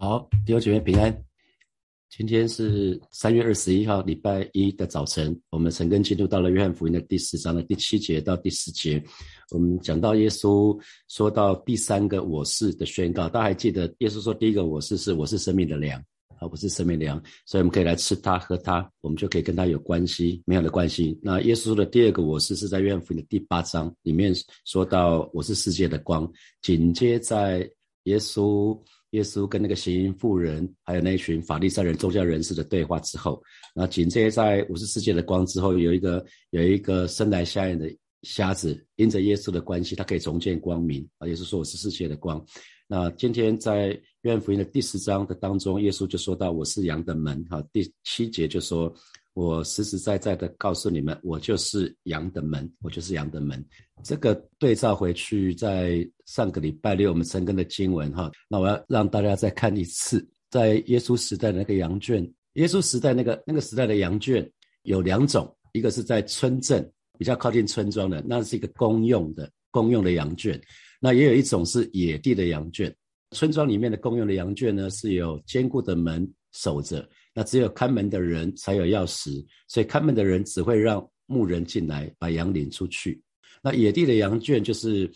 好，弟兄姐妹平安。今天是三月二十一号，礼拜一的早晨，我们陈根进入到了约翰福音的第四章的第七节到第十节。我们讲到耶稣说到第三个我是的宣告，大家还记得耶稣说第一个我是是我是生命的粮，而不是生命粮，所以我们可以来吃它喝它，我们就可以跟它有关系美好的关系。那耶稣的第二个我是是在约翰福音的第八章里面说到我是世界的光，紧接在耶稣。耶稣跟那个行淫妇人，还有那一群法利赛人、宗教人士的对话之后，那紧接在五十世界的光之后，有一个有一个生来瞎眼的瞎子，因着耶稣的关系，他可以重见光明啊。耶稣说：“我是世界的光。”那今天在约翰福音的第十章的当中，耶稣就说到：“我是羊的门。”哈，第七节就说。我实实在在的告诉你们，我就是羊的门，我就是羊的门。这个对照回去，在上个礼拜六我们陈根的经文哈，那我要让大家再看一次，在耶稣时代的那个羊圈，耶稣时代那个那个时代的羊圈有两种，一个是在村镇比较靠近村庄的，那是一个公用的公用的羊圈，那也有一种是野地的羊圈。村庄里面的公用的羊圈呢，是有坚固的门守着。那只有看门的人才有钥匙，所以看门的人只会让牧人进来把羊领出去。那野地的羊圈就是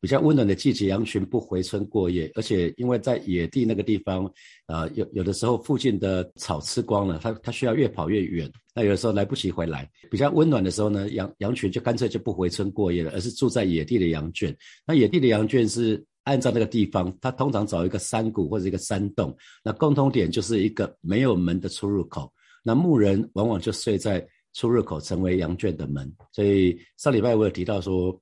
比较温暖的季节，羊群不回村过夜，而且因为在野地那个地方，啊，有有的时候附近的草吃光了，它它需要越跑越远，那有的时候来不及回来。比较温暖的时候呢，羊羊群就干脆就不回村过夜了，而是住在野地的羊圈。那野地的羊圈是。按照那个地方，他通常找一个山谷或者一个山洞，那共通点就是一个没有门的出入口。那牧人往往就睡在出入口，成为羊圈的门。所以上礼拜我有提到说，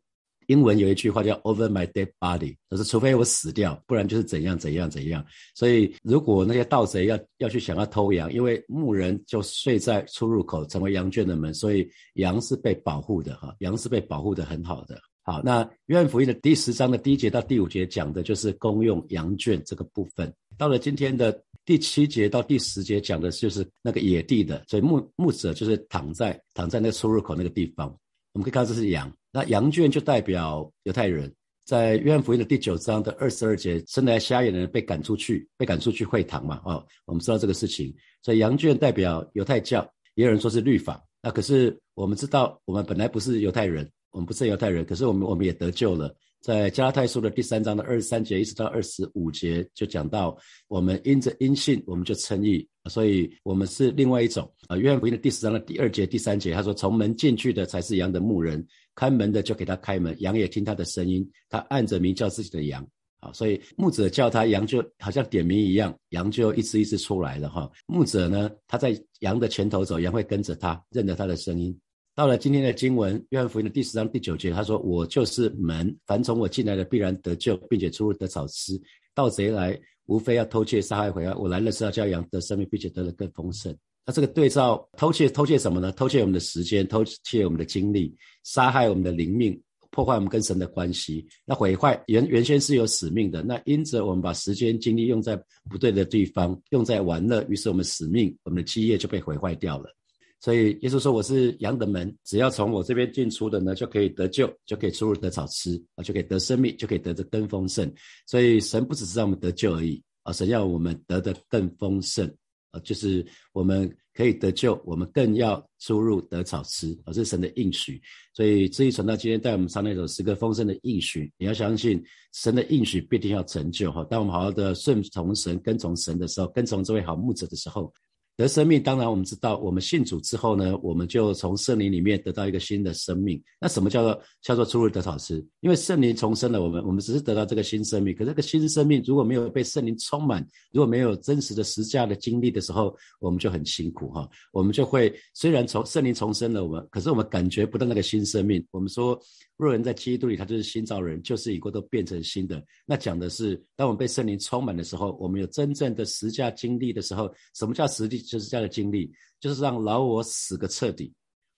英文有一句话叫 “over my dead body”，就是除非我死掉，不然就是怎样怎样怎样。所以如果那些盗贼要要去想要偷羊，因为牧人就睡在出入口，成为羊圈的门，所以羊是被保护的哈，羊是被保护的很好的。好，那约翰福音的第十章的第一节到第五节讲的就是公用羊圈这个部分。到了今天的第七节到第十节讲的就是那个野地的，所以牧牧者就是躺在躺在那个出入口那个地方。我们可以看到这是羊，那羊圈就代表犹太人。在约翰福音的第九章的二十二节，生来瞎眼的人被赶出去，被赶出去会堂嘛？哦，我们知道这个事情。所以羊圈代表犹太教，也有人说是律法。那可是我们知道，我们本来不是犹太人。我们不是犹太人，可是我们我们也得救了。在加拉太书的第三章的二十三节一直到二十五节，就讲到我们因着因信，我们就称义，所以我们是另外一种啊。约翰福音的第十章的第二节、第三节，他说：“从门进去的才是羊的牧人，开门的就给他开门，羊也听他的声音，他按着名叫自己的羊。”啊，所以牧者叫他羊，就好像点名一样，羊就一只一只出来了哈。牧者呢，他在羊的前头走，羊会跟着他，认得他的声音。到了今天的经文，约翰福音的第十章第九节，他说：“我就是门，凡从我进来的必然得救，并且出入得草吃。盗贼来，无非要偷窃、杀害、毁坏。我来了是要叫羊得生命，并且得的更丰盛。”那这个对照偷窃，偷窃什么呢？偷窃我们的时间，偷窃我们的精力，杀害我们的灵命，破坏我们跟神的关系。那毁坏原原先是有使命的，那因着我们把时间精力用在不对的地方，用在玩乐，于是我们使命，我们的基业就被毁坏掉了。所以耶稣说：“我是羊的门，只要从我这边进出的呢，就可以得救，就可以出入得草吃啊，就可以得生命，就可以得的更丰盛。所以神不只是让我们得救而已啊，神要我们得的更丰盛啊，就是我们可以得救，我们更要出入得草吃啊，是神的应许。所以至于传到今天带我们唱那首诗歌《丰盛的应许》，你要相信神的应许必定要成就哈。当我们好好的顺从神、跟从神的时候，跟从这位好牧者的时候。”得生命，当然我们知道，我们信主之后呢，我们就从圣灵里面得到一个新的生命。那什么叫做叫做出入得草吃？因为圣灵重生了我们，我们只是得到这个新生命。可这个新生命如果没有被圣灵充满，如果没有真实的实价的经历的时候，我们就很辛苦哈。我们就会虽然从圣灵重生了我们，可是我们感觉不到那个新生命。我们说。若人在基督里，他就是新造人，就是已过都变成新的。那讲的是，当我们被圣灵充满的时候，我们有真正的实价经历的时候，什么叫实际？就是这样的经历，就是让老我死个彻底。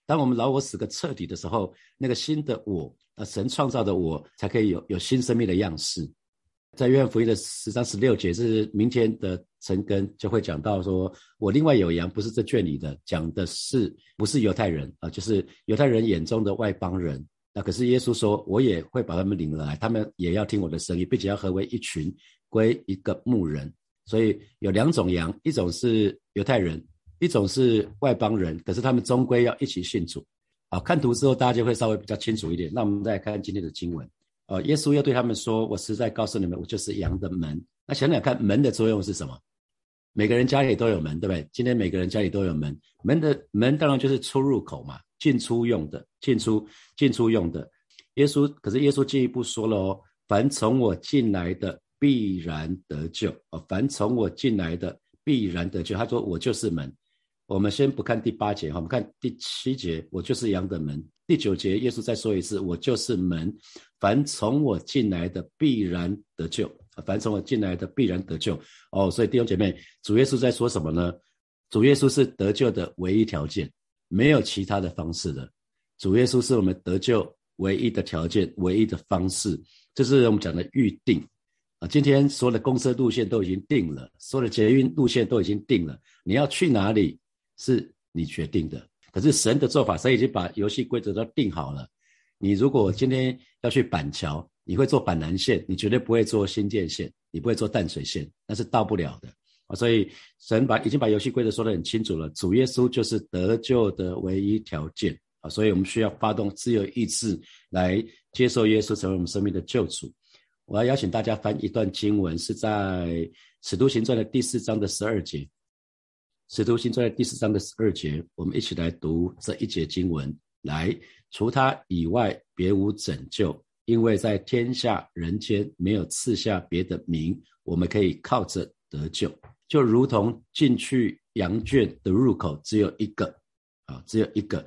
当我们老我死个彻底的时候，那个新的我，呃，神创造的我，才可以有有新生命的样式。在约翰福音的十章十六节，是明天的晨根就会讲到，说我另外有羊，不是这圈里的，讲的是不是犹太人啊？就是犹太人眼中的外邦人。那可是耶稣说，我也会把他们领来，他们也要听我的声音，并且要合为一群，归一个牧人。所以有两种羊，一种是犹太人，一种是外邦人，可是他们终归要一起信主。好，看图之后大家就会稍微比较清楚一点。那我们再来看今天的经文。呃，耶稣要对他们说：“我实在告诉你们，我就是羊的门。”那想想看，门的作用是什么？每个人家里都有门，对不对？今天每个人家里都有门，门的门当然就是出入口嘛，进出用的，进出进出用的。耶稣可是耶稣进一步说了哦，凡从我进来的必然得救哦，凡从我进来的必然得救。他说我就是门。我们先不看第八节哈，我们看第七节，我就是羊的门。第九节，耶稣再说一次，我就是门，凡从我进来的必然得救。凡从我进来的必然得救。哦，所以弟兄姐妹，主耶稣在说什么呢？主耶稣是得救的唯一条件，没有其他的方式的。主耶稣是我们得救唯一的条件，唯一的方式，这是我们讲的预定啊。今天所有的公车路线都已经定了，所有的捷运路线都已经定了，你要去哪里是你决定的。可是神的做法，神已经把游戏规则都定好了。你如果今天要去板桥，你会坐板南线，你绝对不会坐新建线，你不会坐淡水线，那是到不了的啊。所以神把已经把游戏规则说得很清楚了，主耶稣就是得救的唯一条件啊。所以我们需要发动自由意志来接受耶稣成为我们生命的救主。我要邀请大家翻一段经文，是在《使徒行传》的第四章的十二节。使徒行传的第四章的十二节，我们一起来读这一节经文。来，除他以外，别无拯救，因为在天下人间没有赐下别的名，我们可以靠着得救。就如同进去羊圈的入口只有一个，啊，只有一个。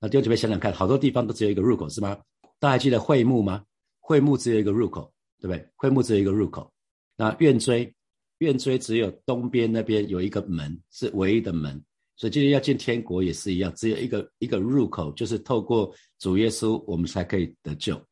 那弟兄姐妹想想看，好多地方都只有一个入口，是吗？大家还记得会幕吗？会幕只有一个入口，对不对？会幕只有一个入口。那院锥。院锥只有东边那边有一个门，是唯一的门，所以今天要进天国也是一样，只有一个一个入口，就是透过主耶稣，我们才可以得救。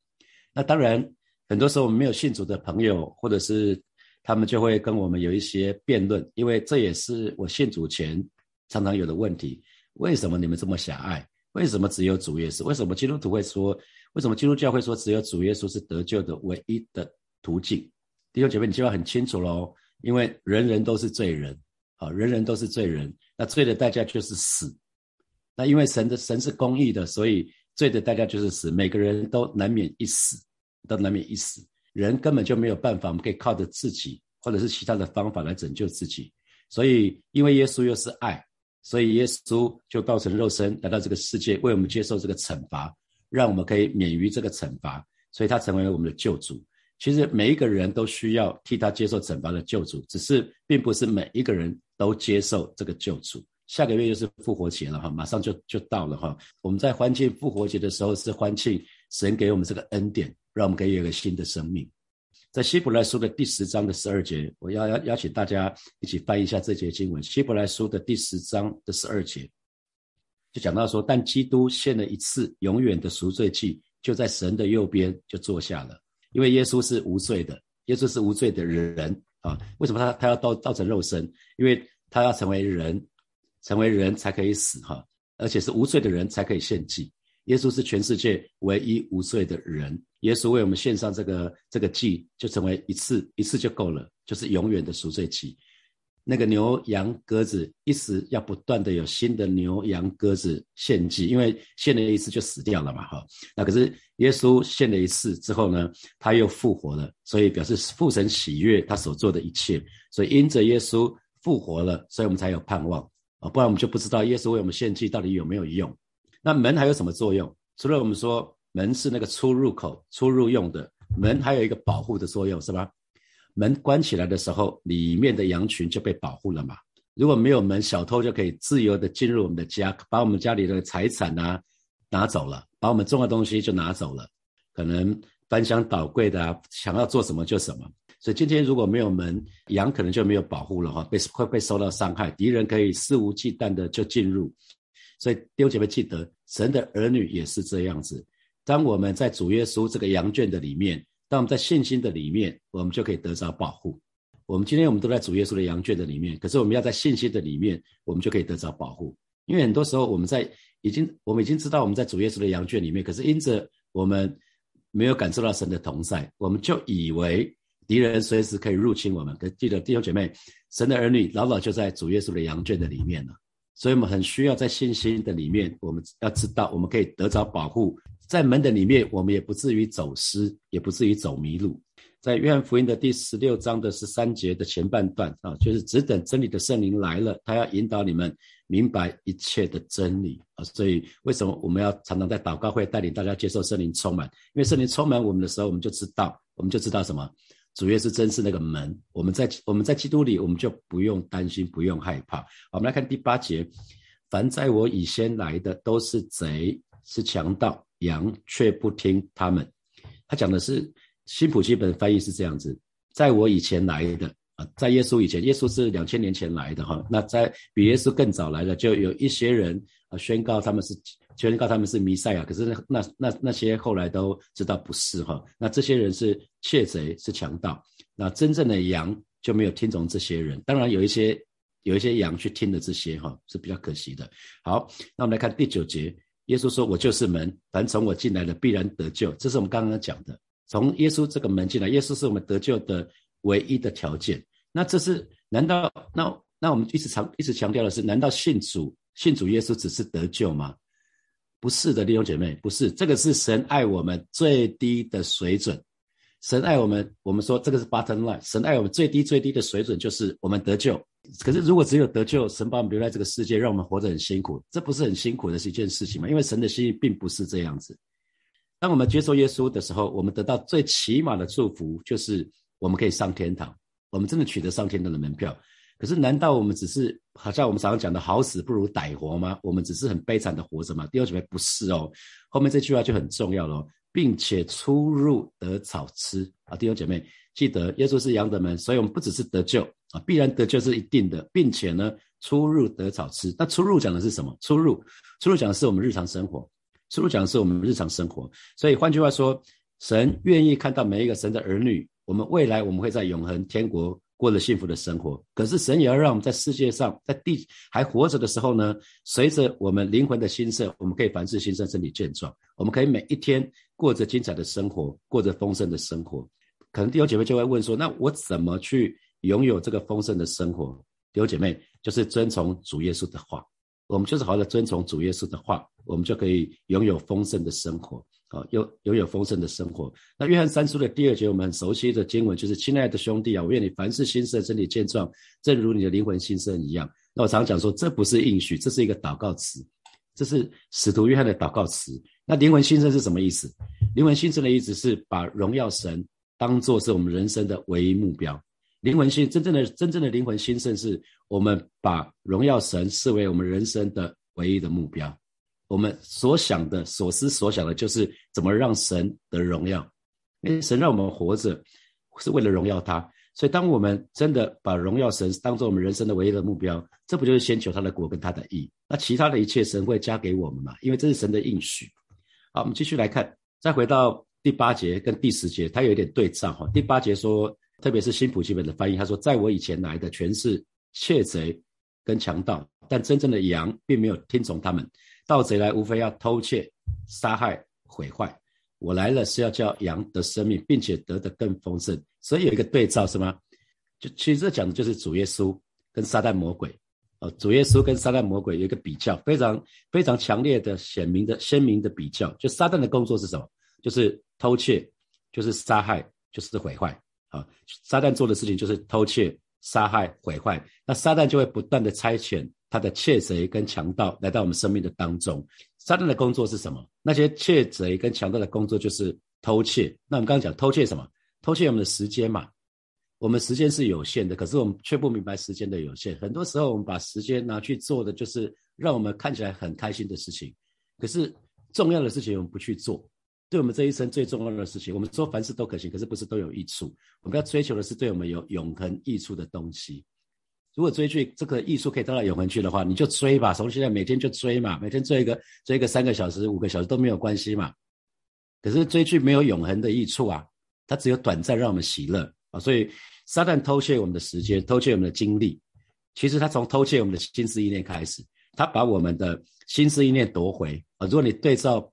那当然，很多时候我们没有信主的朋友，或者是他们就会跟我们有一些辩论，因为这也是我信主前常常有的问题：为什么你们这么狭隘？为什么只有主耶稣？为什么基督徒会说？为什么基督教会说只有主耶稣是得救的唯一的途径？弟兄姐妹，你就要很清楚喽。因为人人都是罪人，啊，人人都是罪人，那罪的代价就是死。那因为神的神是公义的，所以罪的代价就是死。每个人都难免一死，都难免一死。人根本就没有办法，我们可以靠着自己或者是其他的方法来拯救自己。所以，因为耶稣又是爱，所以耶稣就道成肉身来到这个世界，为我们接受这个惩罚，让我们可以免于这个惩罚。所以他成为了我们的救主。其实每一个人都需要替他接受惩罚的救主，只是并不是每一个人都接受这个救主。下个月就是复活节了哈，马上就就到了哈。我们在欢庆复活节的时候，是欢庆神给我们这个恩典，让我们可以有一个新的生命。在希伯来书的第十章的十二节，我要邀邀请大家一起翻译一下这节经文。希伯来书的第十章的十二节，就讲到说，但基督献了一次永远的赎罪祭，就在神的右边就坐下了。因为耶稣是无罪的，耶稣是无罪的人啊。为什么他他要造造成肉身？因为他要成为人，成为人才可以死哈，而且是无罪的人才可以献祭。耶稣是全世界唯一无罪的人，耶稣为我们献上这个这个祭，就成为一次一次就够了，就是永远的赎罪祭。那个牛羊鸽子一时要不断的有新的牛羊鸽子献祭，因为献了一次就死掉了嘛，哈。那可是耶稣献了一次之后呢，他又复活了，所以表示父神喜悦他所做的一切。所以因着耶稣复活了，所以我们才有盼望啊，不然我们就不知道耶稣为我们献祭到底有没有用。那门还有什么作用？除了我们说门是那个出入口、出入用的门，还有一个保护的作用，是吧？门关起来的时候，里面的羊群就被保护了嘛。如果没有门，小偷就可以自由的进入我们的家，把我们家里的财产啊拿走了，把我们重要东西就拿走了，可能翻箱倒柜的啊，想要做什么就什么。所以今天如果没有门，羊可能就没有保护了哈，被会被受到伤害，敌人可以肆无忌惮的就进入。所以弟兄姐妹记得，神的儿女也是这样子。当我们在主耶稣这个羊圈的里面。当我们在信心的里面，我们就可以得着保护。我们今天我们都在主耶稣的羊圈的里面，可是我们要在信心的里面，我们就可以得着保护。因为很多时候我们在已经我们已经知道我们在主耶稣的羊圈里面，可是因着我们没有感受到神的同在，我们就以为敌人随时可以入侵我们。可记得弟兄姐妹，神的儿女老早就在主耶稣的羊圈的里面了，所以我们很需要在信心的里面，我们要知道我们可以得着保护，在门的里面，我们也不至于走失，也不至于走迷路。在约翰福音的第十六章的十三节的前半段啊，就是只等真理的圣灵来了，他要引导你们明白一切的真理啊。所以为什么我们要常常在祷告会带领大家接受圣灵充满？因为圣灵充满我们的时候，我们就知道，我们就知道什么？主耶稣真是那个门。我们在我们在基督里，我们就不用担心，不用害怕。我们来看第八节：凡在我以先来的，都是贼，是强盗，羊却不听他们。他讲的是。新普基本翻译是这样子，在我以前来的啊，在耶稣以前，耶稣是两千年前来的哈。那在比耶稣更早来的，就有一些人啊宣告他们是宣告他们是弥赛亚，可是那那那那些后来都知道不是哈。那这些人是窃贼，是强盗。那真正的羊就没有听从这些人。当然有一些有一些羊去听了这些哈，是比较可惜的。好，那我们来看第九节，耶稣说：“我就是门，凡从我进来的必然得救。”这是我们刚刚讲的。从耶稣这个门进来，耶稣是我们得救的唯一的条件。那这是难道那那我们一直强一直强调的是，难道信主信主耶稣只是得救吗？不是的，弟兄姐妹，不是。这个是神爱我们最低的水准。神爱我们，我们说这个是 bottom line。神爱我们最低最低的水准就是我们得救。可是如果只有得救，神把我们留在这个世界，让我们活得很辛苦，这不是很辛苦的是一件事情吗？因为神的心意并不是这样子。当我们接受耶稣的时候，我们得到最起码的祝福，就是我们可以上天堂。我们真的取得上天堂的门票。可是，难道我们只是好像我们常常讲的“好死不如歹活”吗？我们只是很悲惨的活着吗？第二句不是哦。后面这句话就很重要了，并且出入得草吃啊。弟兄姐妹，记得耶稣是羊的门，所以我们不只是得救啊，必然得救是一定的，并且呢，出入得草吃。那出入讲的是什么？出入，出入讲的是我们日常生活。出入讲的是我们日常生活，所以换句话说，神愿意看到每一个神的儿女，我们未来我们会在永恒天国过着幸福的生活。可是神也要让我们在世界上，在地还活着的时候呢，随着我们灵魂的兴盛，我们可以凡事兴盛，身体健壮，我们可以每一天过着精彩的生活，过着丰盛的生活。可能弟兄姐妹就会问说，那我怎么去拥有这个丰盛的生活？弟兄姐妹就是遵从主耶稣的话。我们就是好好的遵从主耶稣的话，我们就可以拥有丰盛的生活，啊，拥拥有丰盛的生活。那约翰三书的第二节，我们很熟悉的经文就是：“亲爱的兄弟啊，我愿你凡事兴盛，身体健壮，正如你的灵魂兴盛一样。”那我常讲说，这不是应许，这是一个祷告词，这是使徒约翰的祷告词。那灵魂兴盛是什么意思？灵魂兴盛的意思是把荣耀神当做是我们人生的唯一目标。灵魂兴真正的真正的灵魂兴盛，是我们把荣耀神视为我们人生的唯一的目标。我们所想的、所思所想的，就是怎么让神得荣耀。因为神让我们活着，是为了荣耀他。所以，当我们真的把荣耀神当做我们人生的唯一的目标，这不就是先求他的国跟他的义？那其他的一切，神会加给我们嘛？因为这是神的应许。好，我们继续来看，再回到第八节跟第十节，它有一点对仗哈。第八节说。特别是新普基本的翻译，他说：“在我以前来的全是窃贼跟强盗，但真正的羊并没有听从他们。盗贼来无非要偷窃、杀害、毁坏。我来了是要叫羊得生命，并且得的更丰盛。所以有一个对照是吗？就其实这讲的就是主耶稣跟撒旦魔鬼。哦，主耶稣跟撒旦魔鬼有一个比较，非常非常强烈的、显明的、鲜明的比较。就撒旦的工作是什么？就是偷窃，就是杀害，就是毁坏。”啊，撒旦做的事情就是偷窃、杀害、毁坏。那撒旦就会不断的差遣他的窃贼跟强盗来到我们生命的当中。撒旦的工作是什么？那些窃贼跟强盗的工作就是偷窃。那我们刚刚讲偷窃什么？偷窃我们的时间嘛。我们时间是有限的，可是我们却不明白时间的有限。很多时候我们把时间拿去做的就是让我们看起来很开心的事情，可是重要的事情我们不去做。对我们这一生最重要的事情，我们说凡事都可行，可是不是都有益处。我们要追求的是对我们有永恒益处的东西。如果追剧这个益处可以得到永恒去的话，你就追吧，从现在每天就追嘛，每天追一个追一个三个小时、五个小时都没有关系嘛。可是追剧没有永恒的益处啊，它只有短暂让我们喜乐啊。所以撒旦偷窃我们的时间，偷窃我们的精力，其实他从偷窃我们的心思意念开始，他把我们的心思意念夺回啊。如果你对照。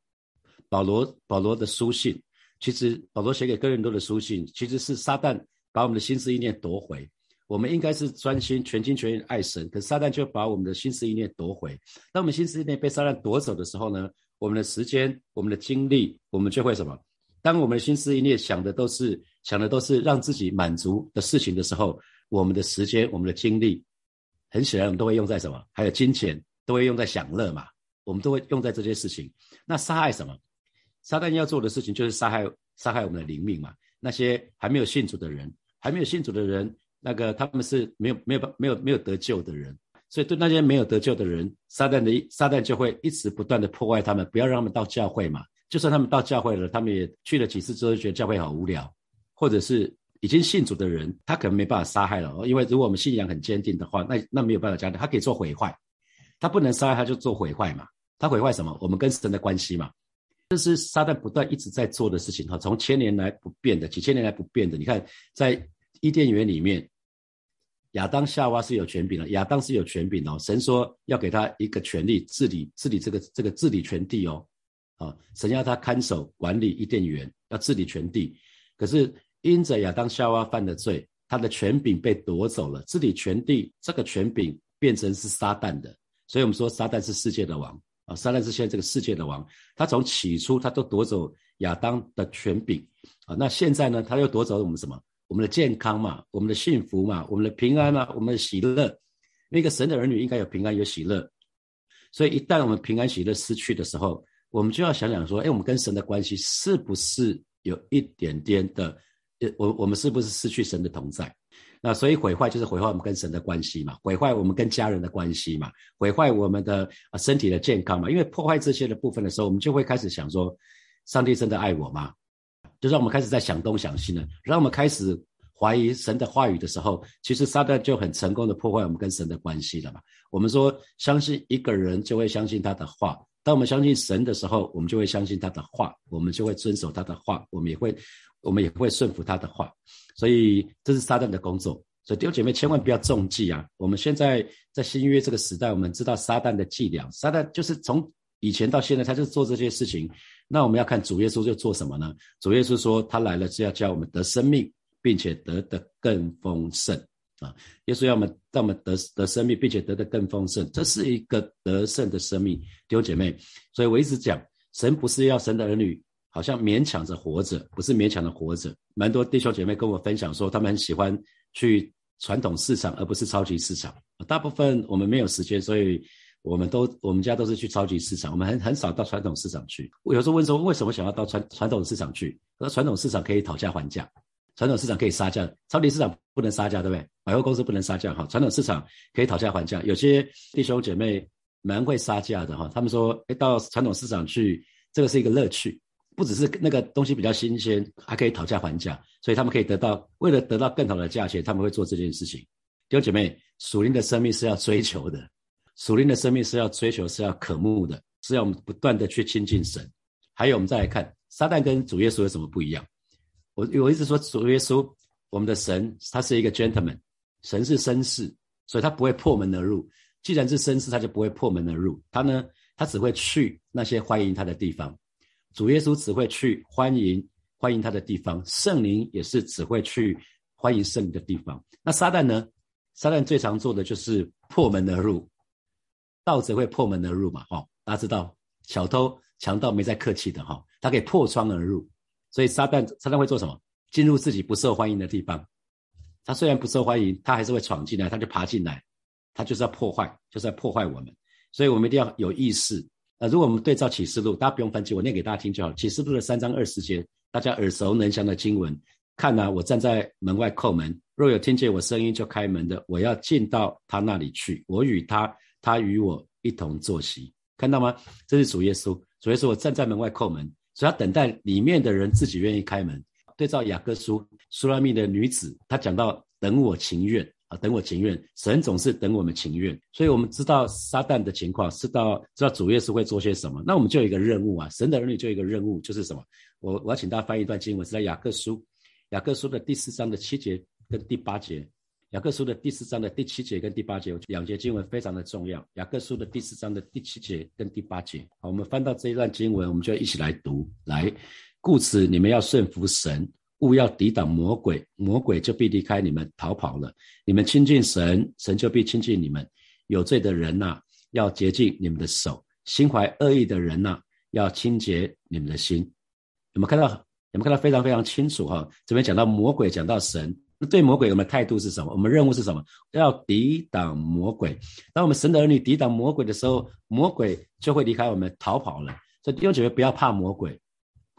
保罗保罗的书信，其实保罗写给哥林多的书信，其实是撒旦把我们的心思意念夺回。我们应该是专心、全心全意爱神，可撒旦就把我们的心思意念夺回。当我们心思意念被撒旦夺走的时候呢，我们的时间、我们的精力，我们就会什么？当我们的心思意念想的都是想的都是让自己满足的事情的时候，我们的时间、我们的精力，很显然我们都会用在什么？还有金钱都会用在享乐嘛？我们都会用在这些事情。那杀害什么？撒旦要做的事情就是杀害杀害我们的灵命嘛？那些还没有信主的人，还没有信主的人。那个他们是没有没有没有没有得救的人，所以对那些没有得救的人，撒旦的撒旦就会一直不断的破坏他们，不要让他们到教会嘛。就算他们到教会了，他们也去了几次之后，觉得教会好无聊，或者是已经信主的人，他可能没办法杀害了，因为如果我们信仰很坚定的话，那那没有办法加他可以做毁坏，他不能杀害他就做毁坏嘛。他毁坏什么？我们跟神的关系嘛。这是撒旦不断一直在做的事情哈，从千年来不变的，几千年来不变的。你看在伊甸园里面。亚当夏娃是有权柄的，亚当是有权柄哦。神说要给他一个权利，治理治理这个这个治理全地哦。啊，神要他看守管理伊甸园，要治理全地。可是因着亚当夏娃犯的罪，他的权柄被夺走了，治理全地这个权柄变成是撒旦的。所以我们说撒旦是世界的王啊，撒旦是现在这个世界的王。他从起初他都夺走亚当的权柄啊，那现在呢，他又夺走了我们什么？我们的健康嘛，我们的幸福嘛，我们的平安嘛，我们的喜乐。那个神的儿女应该有平安有喜乐，所以一旦我们平安喜乐失去的时候，我们就要想想说：，哎，我们跟神的关系是不是有一点点的？呃，我我们是不是失去神的同在？那所以毁坏就是毁坏我们跟神的关系嘛，毁坏我们跟家人的关系嘛，毁坏我们的身体的健康嘛。因为破坏这些的部分的时候，我们就会开始想说：，上帝真的爱我吗？就让我们开始在想东想西了，让我们开始怀疑神的话语的时候，其实撒旦就很成功的破坏我们跟神的关系了嘛。我们说相信一个人就会相信他的话，当我们相信神的时候，我们就会相信他的话，我们就会遵守他的话，我们也会我们也会顺服他的话。所以这是撒旦的工作。所以弟兄姐妹千万不要中计啊！我们现在在新约这个时代，我们知道撒旦的伎俩，撒旦就是从以前到现在，他就做这些事情。那我们要看主耶稣就做什么呢？主耶稣说他来了是要叫我们得生命，并且得的更丰盛啊！耶稣要我们让我们得得生命，并且得的更丰盛，这是一个得胜的生命，弟兄姐妹。所以我一直讲，神不是要神的儿女好像勉强着活着，不是勉强的活着。蛮多弟兄姐妹跟我分享说，他们很喜欢去传统市场，而不是超级市场。大部分我们没有时间，所以。我们都我们家都是去超级市场，我们很很少到传统市场去。我有时候问说，为什么想要到传传统市场去？说传统市场可以讨价还价，传统市场可以杀价，超级市场不能杀价，对不对？百货公司不能杀价哈，传统市场可以讨价还价。有些弟兄姐妹蛮会杀价的哈，他们说，哎，到传统市场去，这个是一个乐趣，不只是那个东西比较新鲜，还可以讨价还价，所以他们可以得到，为了得到更好的价钱，他们会做这件事情。弟兄姐妹，属灵的生命是要追求的。属灵的生命是要追求，是要渴慕的，是要我们不断的去亲近神。还有，我们再来看撒旦跟主耶稣有什么不一样？我我一直说主耶稣，我们的神他是一个 gentleman，神是绅士，所以他不会破门而入。既然是绅士，他就不会破门而入。他呢，他只会去那些欢迎他的地方。主耶稣只会去欢迎欢迎他的地方，圣灵也是只会去欢迎圣灵的地方。那撒旦呢？撒旦最常做的就是破门而入。盗贼会破门而入嘛？哈，大家知道，小偷、强盗没在客气的哈，他可以破窗而入。所以撒旦，撒旦会做什么？进入自己不受欢迎的地方。他虽然不受欢迎，他还是会闯进来，他就爬进来，他就是要破坏，就是要破坏我们。所以我们一定要有意识。呃，如果我们对照启示录，大家不用翻记，我念给大家听就好。启示录的三章二十节，大家耳熟能详的经文。看呐，我站在门外叩门，若有听见我声音就开门的，我要进到他那里去，我与他。他与我一同坐席，看到吗？这是主耶稣。主耶稣，我站在门外叩门，所以他等待里面的人自己愿意开门。对照雅各书，苏拉密的女子，她讲到等我情愿啊，等我情愿。神总是等我们情愿，所以我们知道撒旦的情况，知道知道主耶稣会做些什么。那我们就有一个任务啊，神的儿女就有一个任务，就是什么？我我要请大家翻一段经文，是在雅各书，雅各书的第四章的七节跟第八节。雅各书的第四章的第七节跟第八节，两节经文非常的重要。雅各书的第四章的第七节跟第八节，好，我们翻到这一段经文，我们就一起来读。来，故此你们要顺服神，勿要抵挡魔鬼，魔鬼就必离开你们逃跑了。你们亲近神，神就必亲近你们。有罪的人呐，要洁净你们的手；心怀恶意的人呐，要清洁你们的心。有没有看到？有没有看到？非常非常清楚哈！这边讲到魔鬼，讲到神。那对魔鬼，我们的态度是什么？我们任务是什么？要抵挡魔鬼。当我们神的儿女抵挡魔鬼的时候，魔鬼就会离开我们逃跑了。所以弟兄姐妹不要怕魔鬼。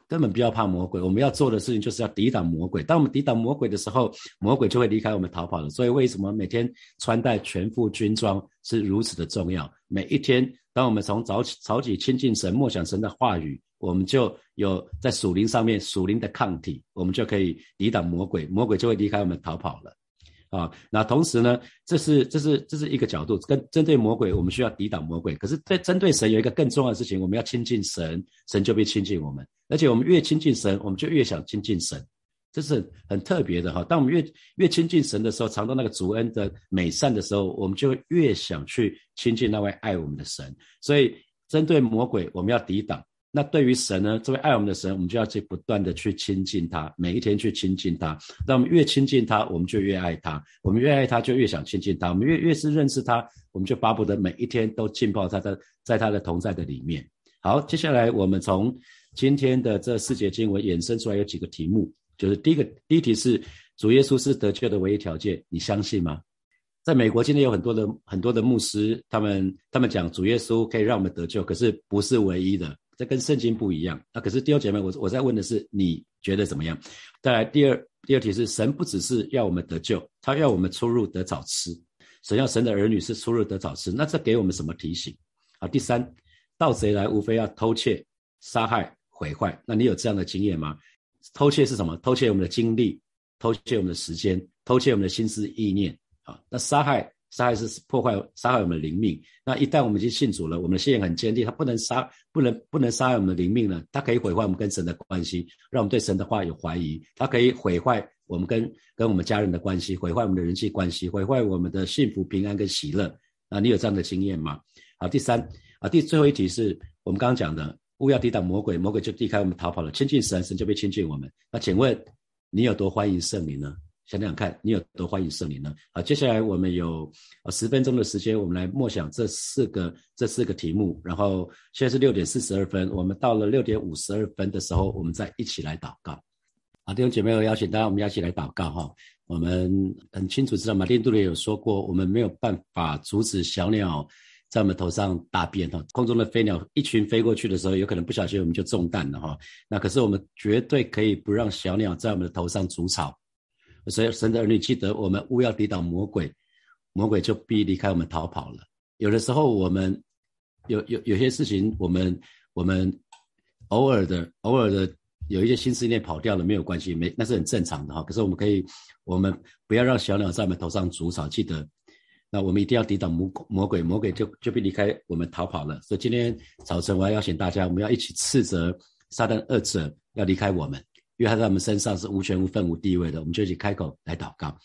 根本不要怕魔鬼，我们要做的事情就是要抵挡魔鬼。当我们抵挡魔鬼的时候，魔鬼就会离开我们逃跑了。所以为什么每天穿戴全副军装是如此的重要？每一天，当我们从早起早起亲近神、默想神的话语，我们就有在属灵上面属灵的抗体，我们就可以抵挡魔鬼，魔鬼就会离开我们逃跑了。啊，那同时呢，这是这是这是一个角度，跟针对魔鬼，我们需要抵挡魔鬼。可是对针对神有一个更重要的事情，我们要亲近神，神就会亲近我们。而且我们越亲近神，我们就越想亲近神，这是很特别的哈。当我们越越亲近神的时候，尝到那个主恩的美善的时候，我们就越想去亲近那位爱我们的神。所以，针对魔鬼，我们要抵挡。那对于神呢？这位爱我们的神，我们就要去不断的去亲近他，每一天去亲近他。那我们越亲近他，我们就越爱他；我们越爱他，就越想亲近他。我们越越是认识他，我们就巴不得每一天都浸泡他的，在他的同在的里面。好，接下来我们从今天的这四节经文衍生出来有几个题目，就是第一个第一题是主耶稣是得救的唯一条件，你相信吗？在美国今天有很多的很多的牧师，他们他们讲主耶稣可以让我们得救，可是不是唯一的。这跟圣经不一样。那可是弟兄姐妹，我我在问的是你觉得怎么样？再来第二第二题是神不只是要我们得救，他要我们出入得早吃。神要神的儿女是出入得早吃，那这给我们什么提醒？啊，第三，盗贼来无非要偷窃、杀害、毁坏。那你有这样的经验吗？偷窃是什么？偷窃我们的精力，偷窃我们的时间，偷窃我们的心思意念。啊，那杀害。杀害是破坏，杀害我们的灵命。那一旦我们已经信主了，我们的信仰很坚定，他不能杀，不能不能杀害我们的灵命呢？他可以毁坏我们跟神的关系，让我们对神的话有怀疑。他可以毁坏我们跟跟我们家人的关系，毁坏我们的人际关系，毁坏我们的幸福、平安跟喜乐。啊，你有这样的经验吗？好，第三啊，第最后一题是我们刚刚讲的，勿要抵挡魔鬼，魔鬼就避开我们逃跑了。亲近神，神就被亲近我们。那请问你有多欢迎圣灵呢？想想看，你有多欢迎圣灵呢？好，接下来我们有呃十分钟的时间，我们来默想这四个这四个题目。然后现在是六点四十二分，我们到了六点五十二分的时候，我们再一起来祷告。好，弟兄姐妹，我邀请大家，我们一起来祷告哈。我们很清楚知道，马丁杜里有说过，我们没有办法阻止小鸟在我们头上大便哈。空中的飞鸟一群飞过去的时候，有可能不小心我们就中弹了哈。那可是我们绝对可以不让小鸟在我们的头上筑巢。所以，神的儿女记得，我们勿要抵挡魔鬼，魔鬼就必离开我们逃跑了。有的时候，我们有有有些事情，我们我们偶尔的偶尔的有一些心思念跑掉了，没有关系，没那是很正常的哈。可是我们可以，我们不要让小鸟在我们头上筑巢。记得，那我们一定要抵挡魔魔鬼，魔鬼就就必离开我们逃跑了。所以今天早晨，我要邀请大家，我们要一起斥责撒旦二者要离开我们。因为他在我们身上是无权无份无地位的，我们就一起开口来祷告。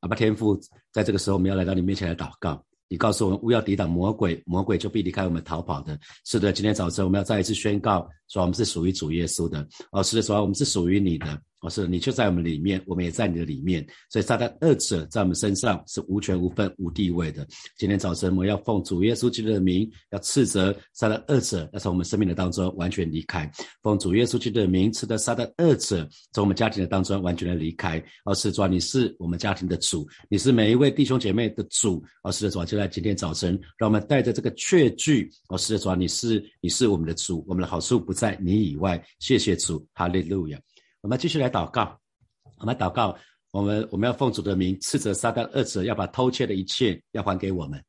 阿爸天父，在这个时候，我们要来到你面前来祷告。你告诉我们，勿要抵挡魔鬼，魔鬼就必离开我们逃跑的。是的，今天早晨我们要再一次宣告，说我们是属于主耶稣的。哦，是的，说我们是属于你的。哦，是，你就在我们里面，我们也在你的里面。所以撒旦二者在我们身上是无权无份无地位的。今天早晨我们要奉主耶稣基督的名，要斥责撒旦二者要从我们生命的当中完全离开。奉主耶稣基督的名，斥责撒旦二者从我们家庭的当中完全的离开。哦，是主，你是我们家庭的主，你是每一位弟兄姐妹的主。哦，是的，主，就在今天早晨，让我们带着这个确据。哦，是的，主，你是你是我们的主，我们的好处不在你以外。谢谢主，哈利路亚。我们继续来祷告，我们祷告，我们我们要奉主的名，斥责杀掉恶者，要把偷窃的一切要还给我们。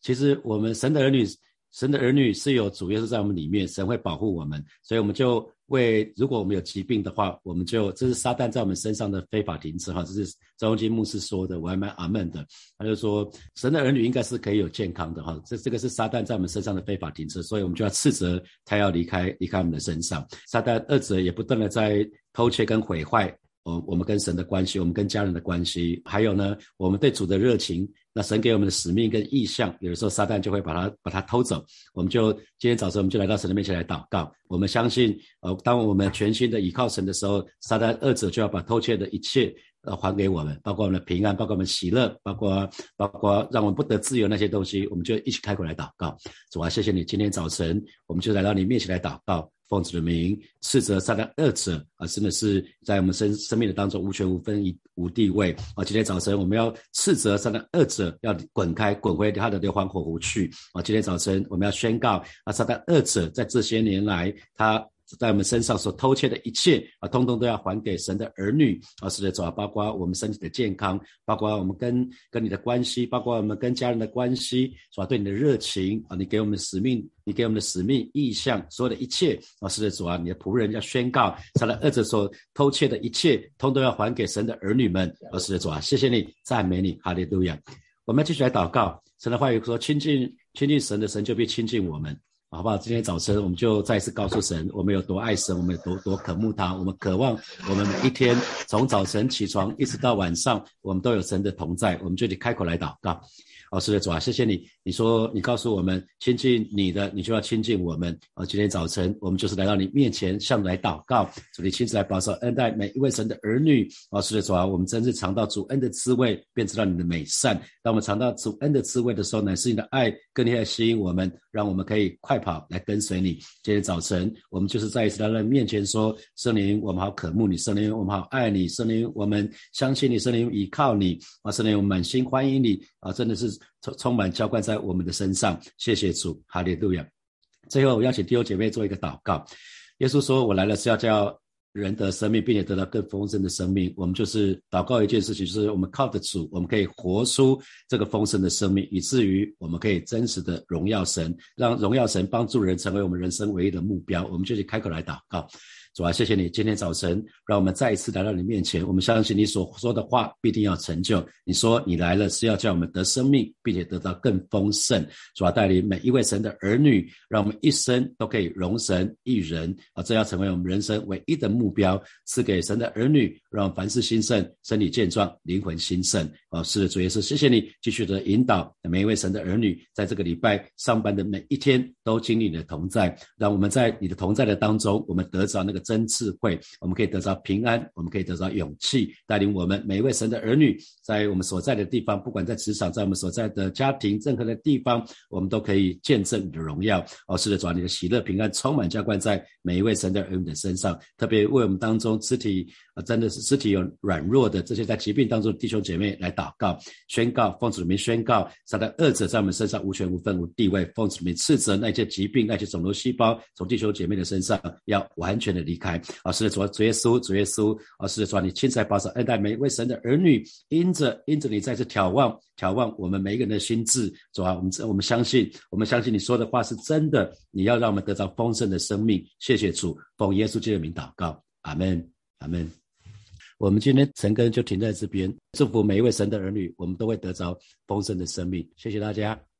其实我们神的儿女，神的儿女是有主耶稣在我们里面，神会保护我们，所以我们就会如果我们有疾病的话，我们就这是撒旦在我们身上的非法停车哈，这是张荣金牧师说的，我还蛮阿门的。他就说神的儿女应该是可以有健康的哈，这这个是撒旦在我们身上的非法停车，所以我们就要斥责他要离开离开我们的身上。撒旦二者也不断的在。偷窃跟毁坏我我们跟神的关系，我们跟家人的关系，还有呢，我们对主的热情。那神给我们的使命跟意向，有的时候撒旦就会把它把它偷走。我们就今天早晨我们就来到神的面前来祷告。我们相信，呃，当我们全心的倚靠神的时候，撒旦二者就要把偷窃的一切呃还给我们，包括我们的平安，包括我们喜乐，包括包括让我们不得自由那些东西，我们就一起开口来祷告。主啊，谢谢你，今天早晨我们就来到你面前来祷告。奉子的名斥责撒旦二者啊，真的是在我们生生命的当中无权无分无地位啊！今天早晨我们要斥责撒旦二者，要滚开滚回他的硫磺火湖去啊！今天早晨我们要宣告啊，撒旦二者在这些年来他。在我们身上所偷窃的一切啊，通通都要还给神的儿女啊！是的，主啊包括我们身体的健康，包括我们跟跟你的关系，包括我们跟家人的关系，是吧？对你的热情啊，你给我们的使命，你给我们的使命意向，所有的一切啊，是的，主啊，你的仆人要宣告，他的儿子所偷窃的一切，通通要还给神的儿女们。啊，是的，主啊，谢谢你，赞美你，哈利路亚！我们继续来祷告，神的话语说：亲近亲近神的神，就必亲近我们。好不好？今天早晨我们就再次告诉神，我们有多爱神，我们有多多渴慕他，我们渴望我们每一天从早晨起床一直到晚上，我们都有神的同在，我们就得开口来祷告。哦，是的，主啊，谢谢你。你说，你告诉我们亲近你的，你就要亲近我们。啊，今天早晨我们就是来到你面前，向你来祷告，主你亲自来保守恩待每一位神的儿女。哦，是的，主啊，我们真是尝到主恩的滋味，便知道你的美善。当我们尝到主恩的滋味的时候，乃是你的爱更厉害吸引我们，让我们可以快跑来跟随你。今天早晨我们就是再一次来到面前说，圣灵，我们好渴慕你，圣灵，我们好爱你，圣灵，我们相信你，圣灵依靠你。啊，圣灵，我们满心欢迎你。啊，真的是。充充满浇灌在我们的身上，谢谢主，哈利路亚。最后，我邀请弟兄姐妹做一个祷告。耶稣说：“我来了是要叫人得生命，并且得到更丰盛的生命。”我们就是祷告一件事情，就是我们靠得主，我们可以活出这个丰盛的生命，以至于我们可以真实的荣耀神，让荣耀神帮助人成为我们人生唯一的目标。我们就去开口来祷告。主啊，谢谢你今天早晨让我们再一次来到你面前。我们相信你所说的话必定要成就。你说你来了是要叫我们得生命，并且得到更丰盛。主啊，带领每一位神的儿女，让我们一生都可以容神一人啊！这要成为我们人生唯一的目标。赐给神的儿女，让凡事兴盛，身体健壮，灵魂兴盛。啊，是的，主耶稣，谢谢你继续的引导每一位神的儿女，在这个礼拜上班的每一天都经历你的同在，让我们在你的同在的当中，我们得着那个。真智慧，我们可以得到平安，我们可以得到勇气，带领我们每一位神的儿女，在我们所在的地方，不管在职场，在我们所在的家庭，任何的地方，我们都可以见证你的荣耀。哦，是的，主啊，你的喜乐平安充满浇灌在每一位神的儿女的身上，特别为我们当中肢体啊，真的是肢体有软弱的这些在疾病当中的弟兄姐妹来祷告，宣告奉主名宣告，撒旦恶者在我们身上无权无分无地位，奉主名斥责那些疾病、那些肿瘤细胞从弟兄姐妹的身上要完全的离。离开啊！是的，主主耶稣，主耶稣啊！是的，主，你亲自保守恩待每一位神的儿女，因着因着你再次眺望眺望我们每一个人的心智，主啊！我们我们相信，我们相信你说的话是真的，你要让我们得到丰盛的生命。谢谢主，奉耶稣基督的名祷告，阿门，阿门。我们今天陈根就停在这边，祝福每一位神的儿女，我们都会得着丰盛的生命。谢谢大家。